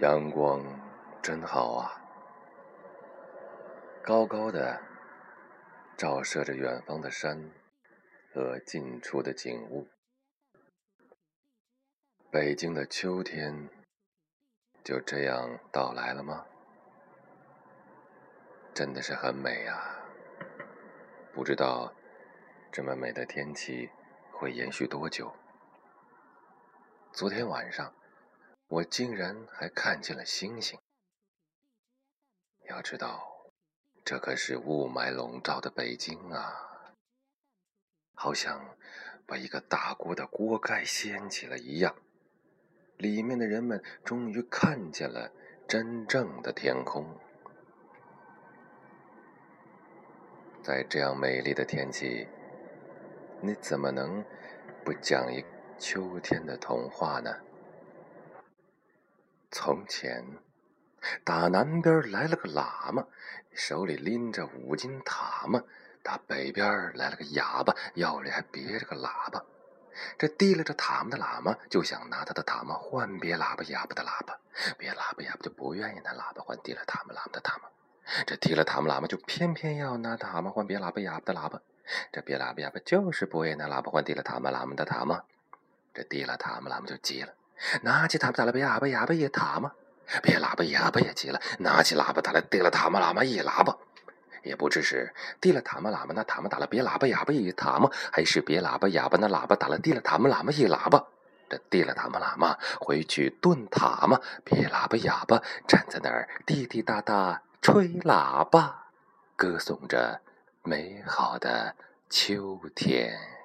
阳光真好啊，高高的照射着远方的山和近处的景物。北京的秋天就这样到来了吗？真的是很美啊！不知道这么美的天气会延续多久。昨天晚上。我竟然还看见了星星。要知道，这可是雾霾笼罩的北京啊，好像把一个大锅的锅盖掀起了一样。里面的人们终于看见了真正的天空。在这样美丽的天气，你怎么能不讲一秋天的童话呢？从前，打南边来了个喇嘛，手里拎着五斤塔嘛；打北边来了个哑巴，腰里还别着个喇叭。这提了着塔嘛的喇嘛就想拿他的塔嘛换别喇叭哑巴的喇叭，别喇叭哑巴就不愿意拿喇叭换提了塔嘛喇嘛的塔嘛。这提了塔嘛喇嘛就偏偏要拿塔嘛换别喇叭哑巴的喇叭，这别喇叭哑巴就是不愿意拿喇叭换提了塔嘛喇嘛的塔嘛。这提了塔嘛喇嘛就急了。拿起塔嘛打了别喇叭，哑巴一塔嘛，别喇叭哑巴也急了，拿起喇叭打了提了塔嘛喇嘛一喇叭，也不知是提了塔嘛喇嘛那塔嘛打了别喇叭哑巴一塔嘛，还是别喇叭哑巴那喇叭打了提了塔嘛喇嘛一喇叭。这提了塔嘛喇嘛回去炖塔嘛，别喇叭哑巴站在那儿滴滴答答吹喇叭，歌颂着美好的秋天。